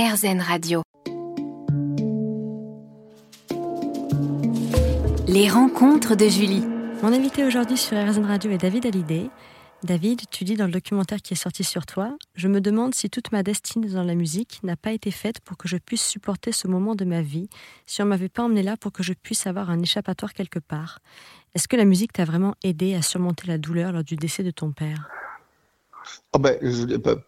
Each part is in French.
RZN Radio. Les rencontres de Julie. Mon invité aujourd'hui sur RZN Radio est David Hallyday. David, tu dis dans le documentaire qui est sorti sur toi, je me demande si toute ma destinée dans la musique n'a pas été faite pour que je puisse supporter ce moment de ma vie, si on m'avait pas emmené là pour que je puisse avoir un échappatoire quelque part. Est-ce que la musique t'a vraiment aidé à surmonter la douleur lors du décès de ton père? Oh ben,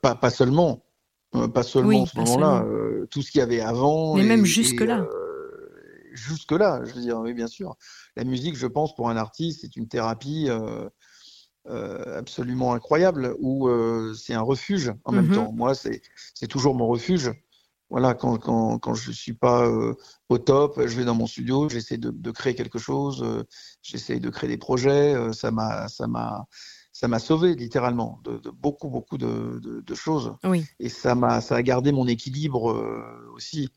pas, pas, seulement, pas seulement ce moment-là, euh, tout ce qu'il y avait avant. Mais même jusque-là. Euh, jusque-là, je veux dire, oui, bien sûr. La musique, je pense, pour un artiste, c'est une thérapie euh, absolument incroyable où euh, c'est un refuge en même mhm. temps. Moi, c'est toujours mon refuge. Voilà, quand, quand, quand je ne suis pas euh, au top, je vais dans mon studio, j'essaie de, de, créer quelque chose, j'essaie de créer des projets. ça m'a ça m'a sauvé littéralement de, de, beaucoup beaucoup de, de choses. Oui. Et ça m'a ça a gardé mon équilibre aussi.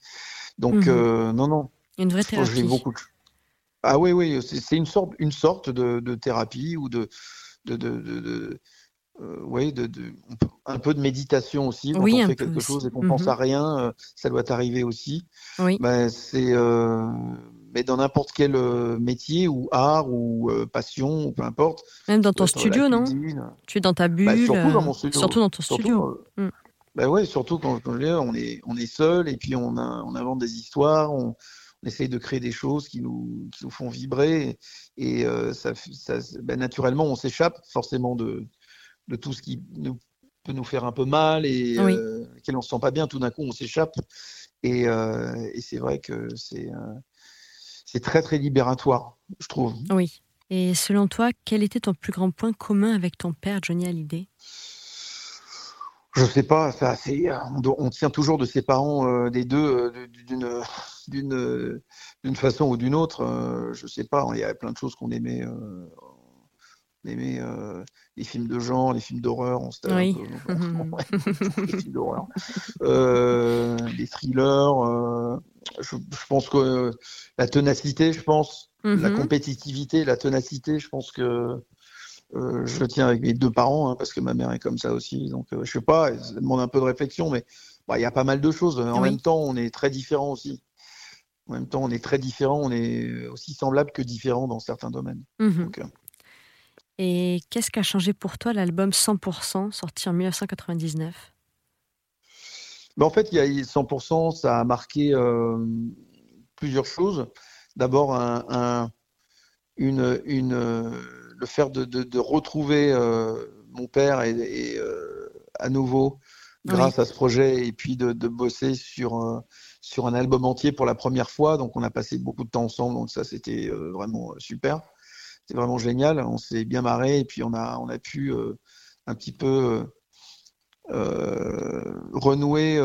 Donc mhm. non non. Une vraie thérapie. Beaucoup Ah oui oui, c'est une sorte une sorte de, thérapie ou de de, de, de, euh, ouais, de, de, un peu de méditation aussi. Quand on fait quelque chose et qu'on pense à rien, euh, ça doit arriver aussi. Oui. Ben, c'est, euh, mais dans n'importe quel métier ou art ou passion, ou peu importe. Même dans ton studio, non Tu es dans ta bulle. Ben, surtout dans mon studio. Surtout dans ton studio. Mm. Ben ouais, surtout quand, on est, on est seul et puis on, a, on invente des histoires, on, on essaye de créer des choses qui nous, qui nous font vibrer et, euh, ça, ça ben, naturellement on s'échappe forcément de, de tout ce qui nous, peut nous faire un peu mal et oui. euh, on se sent pas bien. Tout d'un coup on s'échappe et, euh, et c'est vrai que c'est euh, c'est très très libératoire, je trouve. Oui. Et selon toi, quel était ton plus grand point commun avec ton père Johnny Hallyday? Je sais pas, ça, c'est, on, on, tient toujours de ses parents, euh, des deux, euh, d'une, d'une, d'une façon ou d'une autre. Euh, je sais pas, il y avait plein de choses qu'on aimait. Euh, aimait euh, les films de genre, les films d'horreur, on se oui. les films d'horreur, les thrillers. Je, je, pense que la ténacité, je pense, mm -hmm. la mhm. compétitivité, la ténacité, je pense que euh, je tiens avec mes deux parents, hein, parce que ma mère est comme ça aussi. Donc, euh, je sais pas, ça demande un peu de réflexion, mais bah, il y a pas mal de choses. En oui. même temps, on est très différents aussi. En même temps, on est très différents, on est aussi semblables que différents dans certains domaines. Mm -hmm. Donc, euh... Et qu'est-ce qui a changé pour toi l'album 100% sorti en 1999 ben, En fait, il y a 100%, ça a marqué euh, plusieurs choses. D'abord, un, un, une, une le faire de, de, de retrouver euh, mon père et, et euh, à nouveau grâce oui. à ce projet et puis de, de bosser sur sur un album entier pour la première fois. Donc on a passé beaucoup de temps ensemble, donc ça c'était vraiment super. C'était vraiment génial. On s'est bien marré et puis on a on a pu euh, un petit peu renouer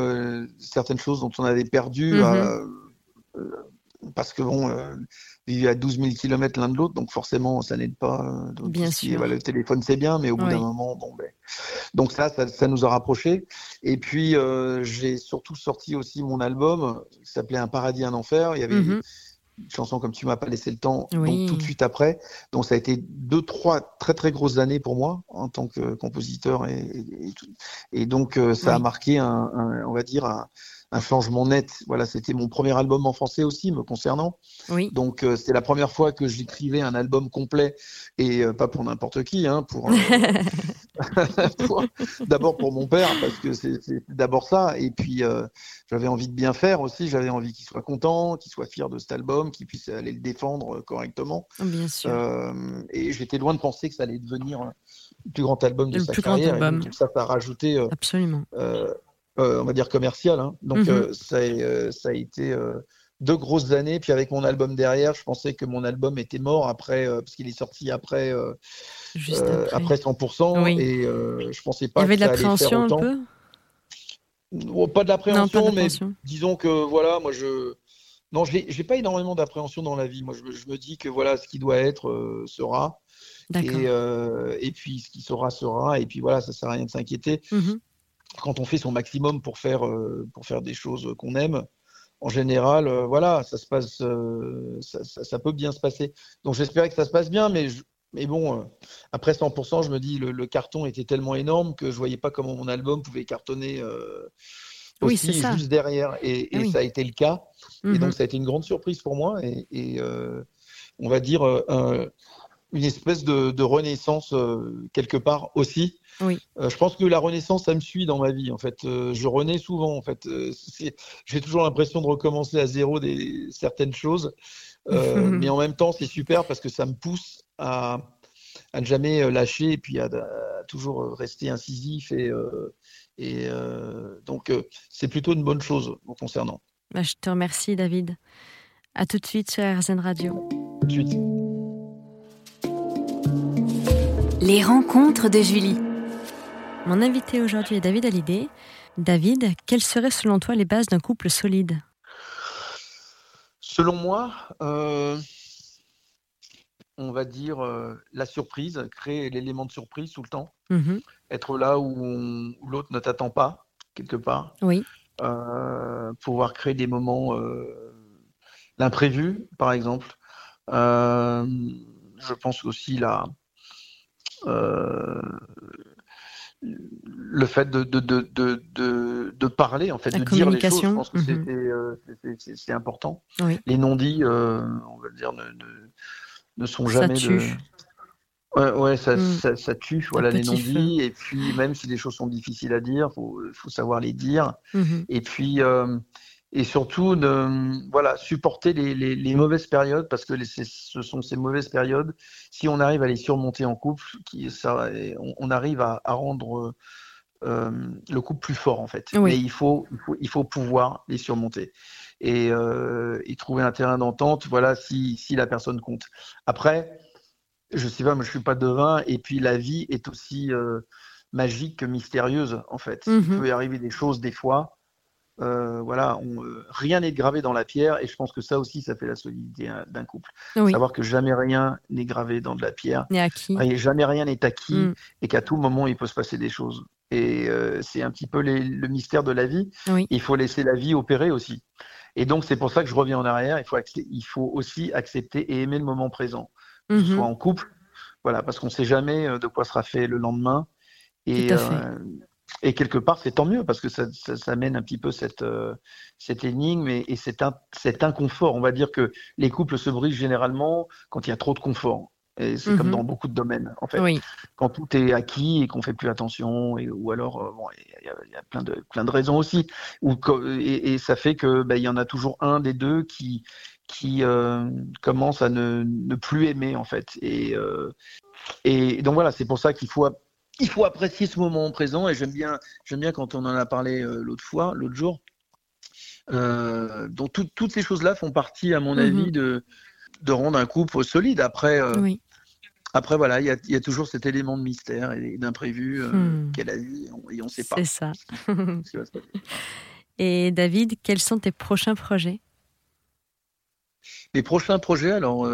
certaines choses dont on avait perdu. Mm -hmm. parce que bon, vivait à 12 000 km l'un de l'autre, donc forcément, ça n'aide pas. Bien sûr. Bah, le téléphone, c'est bien, mais au bout oui. d'un moment, bon, ben. Donc, ça, ça, ça, nous a rapprochés. Et puis, euh, j'ai surtout sorti aussi mon album qui s'appelait Un paradis, un enfer. Il y avait. Mm -hmm. Une chanson comme tu m'as pas laissé le temps, oui. donc tout de suite après. Donc ça a été deux, trois très très grosses années pour moi en tant que compositeur et, et, et donc euh, ça oui. a marqué un, un, on va dire un, un changement net. Voilà, c'était mon premier album en français aussi, me concernant. Oui. Donc, euh, c'était la première fois que j'écrivais un album complet et euh, pas pour n'importe qui, hein, pour, euh, pour d'abord pour mon père parce que c'est d'abord ça. Et puis, euh, j'avais envie de bien faire aussi. J'avais envie qu'il soit content, qu'il soit fier de cet album, qu'il puisse aller le défendre correctement. Bien sûr. et j'étais loin de penser que ça allait devenir le plus grand album de le sa carrière. Album. Et ça, ça a rajouté. Absolument euh, on va dire commercial. Hein. Donc, mm -hmm. euh, ça, euh, ça, a été euh, deux grosses années. Puis avec mon album derrière, je pensais que mon album était mort après, euh, parce qu'il est sorti après, Juste après. après 100%. Oui. Et je pensais pas. Il y avait de l'appréhension un peu? Oh, Pas de l'appréhension, mais disons que voilà, moi je. Non, je n'ai pas énormément d'appréhension dans la vie. Moi, je, je, me dis que voilà, ce qui doit être sera. Et, et, puis, ce qui sera, sera. Et puis voilà, ça sert à rien de s'inquiéter. Mm -hmm quand on fait son maximum pour faire, euh, pour faire des choses qu'on aime, en général, euh, voilà, ça se passe, euh, ça, ça, ça, peut bien se passer. Donc j'espérais que ça se passe bien, mais, je, mais bon, après 100%, je me dis le, le, carton était tellement énorme que je voyais pas comment mon album pouvait cartonner Oui, aussi ça. juste derrière. Et, et oui. ça a été le cas. Et Mhm. donc, ça a été une grande surprise pour moi. Et, et, euh, on va dire euh, un- une espèce de, de renaissance euh, quelque part aussi. Oui. Euh, je pense que la renaissance, ça me suit dans ma vie. En fait, Euh, je renais souvent. En fait, j'ai toujours l'impression de recommencer à zéro des certaines choses. Mais en même temps, c'est super parce que ça me pousse à, à ne jamais lâcher et puis à, à toujours rester incisif. Et, euh, et euh, donc, c'est plutôt une bonne chose me concernant. Bah, je te remercie, David. À tout de suite sur RZN Radio. Tout de suite. Les rencontres de Julie. Mon invité aujourd'hui est David Hallyday. David, quelles seraient selon toi les bases d'un couple solide? Selon moi, euh, on va dire euh, la surprise, créer l'élément de surprise tout le temps, Mhm. être là où, l'autre ne t'attend pas, quelque part, Oui. Euh, pouvoir créer des moments, euh, l'imprévu, par exemple. Euh, je pense aussi la, euh, le fait de, de, de, de, parler, en fait, La de dire les choses, je pense que mhm. euh, c'est- important. Oui. Les non-dits, euh, on va dire, ne, ne, ne sont Ça jamais de... tue. Ouais, ouais, ça, Mm. ça, ça tue, voilà, les non-dits. Et puis, même si les choses sont difficiles à dire, faut, faut savoir les dire. Mhm. Et puis, euh, et surtout, de, voilà, supporter les, les, les mauvaises périodes, parce que les- ce sont ces mauvaises périodes, si on arrive à les surmonter en couple, qui, ça, on, on arrive à, à rendre euh, le couple plus fort, en fait. Oui. Mais il faut, il, faut, il faut pouvoir les surmonter. Et, euh, et trouver un terrain d'entente, voilà, si, si la personne compte. Après, je sais pas, moi je suis pas devin, et puis la vie est aussi euh, magique que mystérieuse, en fait. Il Mhm. peut y arriver des choses des fois. Euh, voilà, on, euh, rien n'est gravé dans la pierre, et je pense que ça aussi, ça fait la solidité hein, d'un couple. Oui. Savoir que jamais rien n'est gravé dans de la pierre, Et jamais rien n'est acquis, Mm. et qu'à tout moment il peut se passer des choses. Et euh, c'est un petit peu les- le mystère de la vie. Oui. Il faut laisser la vie opérer aussi. Et donc c'est pour ça que je reviens en arrière. Il faut, il faut aussi accepter et aimer le moment présent Mhm. soit en couple, voilà, parce qu'on ne sait jamais de quoi sera fait le lendemain. Et, euh, et quelque part, c'est tant mieux, parce que ça, ça, ça mène un petit peu cette, euh, cette énigme et, et cet, in- cet inconfort. On va dire que les couples se brisent généralement quand il y a trop de confort. Et c'est comme Mhm. dans beaucoup de domaines, en fait. Oui. Quand tout est acquis et qu'on fait plus attention, et, ou alors, euh, bon, il y a, il y a plein, de, plein de raisons aussi. Ou, et, et ça fait que ben, il y en a toujours un des deux qui, qui euh, commence à ne, ne plus aimer en fait. Et, euh, et donc voilà, c'est pour ça qu'il faut, il faut apprécier ce moment présent. Et j'aime bien, j'aime bien quand on en a parlé euh, l'autre fois, l'autre jour. Euh, donc tout- toutes ces choses-là font partie, à mon Mhm. avis, de, de rendre un couple solide. Après, euh, Oui. après voilà, il y a, il y a toujours cet élément de mystère et d'imprévu Hmm. qu'est la vie, et on- ne sait pas. C'est ça. Et David, quels sont tes prochains projets? Mes prochains projets, alors,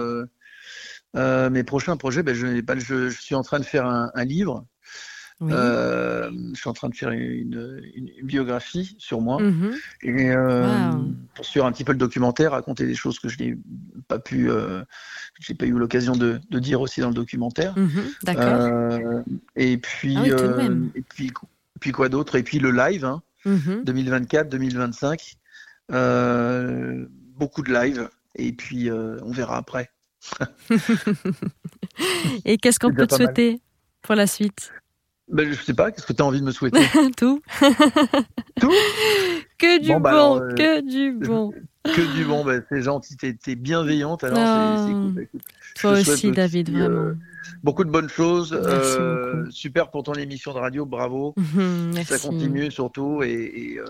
mes prochains projets, ben, je, ben, je, je suis en train de faire un, un livre. Oui. Euh, je suis en train de faire une, une- une biographie sur moi Mhm. et euh, Wow. poursuivre un petit peu le documentaire, raconter des choses que je n'ai pas pu, euh, j'ai pas eu l'occasion de, de dire aussi dans le documentaire. Mhm. D'accord. Euh, et puis, Ah oui, euh, et puis, puis quoi d'autre? Et puis le live, hein, Mhm. 2024, 2025, beaucoup de live. Et puis on verra après. Et qu'est-ce qu'on peut te mal. souhaiter pour la suite? Ben, je sais pas, qu'est-ce que tu as envie de me souhaiter? Tout Tout? Que du Bon, bon, bah alors, euh, que du bon. Que du bon, ben, c'est gentil, t'es es bienveillante, alors Ah. c'est- c'est cool. Écoute, je Toi aussi, David, euh, vraiment. beaucoup de bonnes choses. Merci euh, super pour ton émission de radio, bravo. Mhm, Ça Merci. continue surtout. Et, et, euh,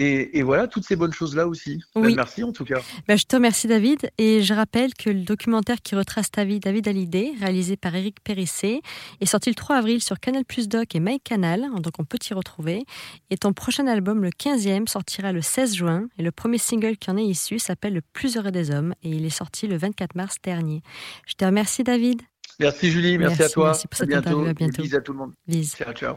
et- et voilà, toutes ces bonnes choses-là aussi. Ben, merci en tout cas. Ben, je te remercie David et je rappelle que le documentaire qui retrace ta vie, David Hallyday, réalisé par Eric Périssé, est sorti le 3 avril sur Canal Plus Doc et MyCanal, donc on peut t'y retrouver. Et ton prochain album, le 15e, sortira le 16 juin et le premier single qui en est issu s'appelle Le plus heureux des hommes et il est sorti le 24 mars dernier. Je te remercie David. Merci Julie, merci, Merci, à toi. merci pour à cette bientôt. interview, à bientôt. bisous à tout le monde. Ciao. Ciao.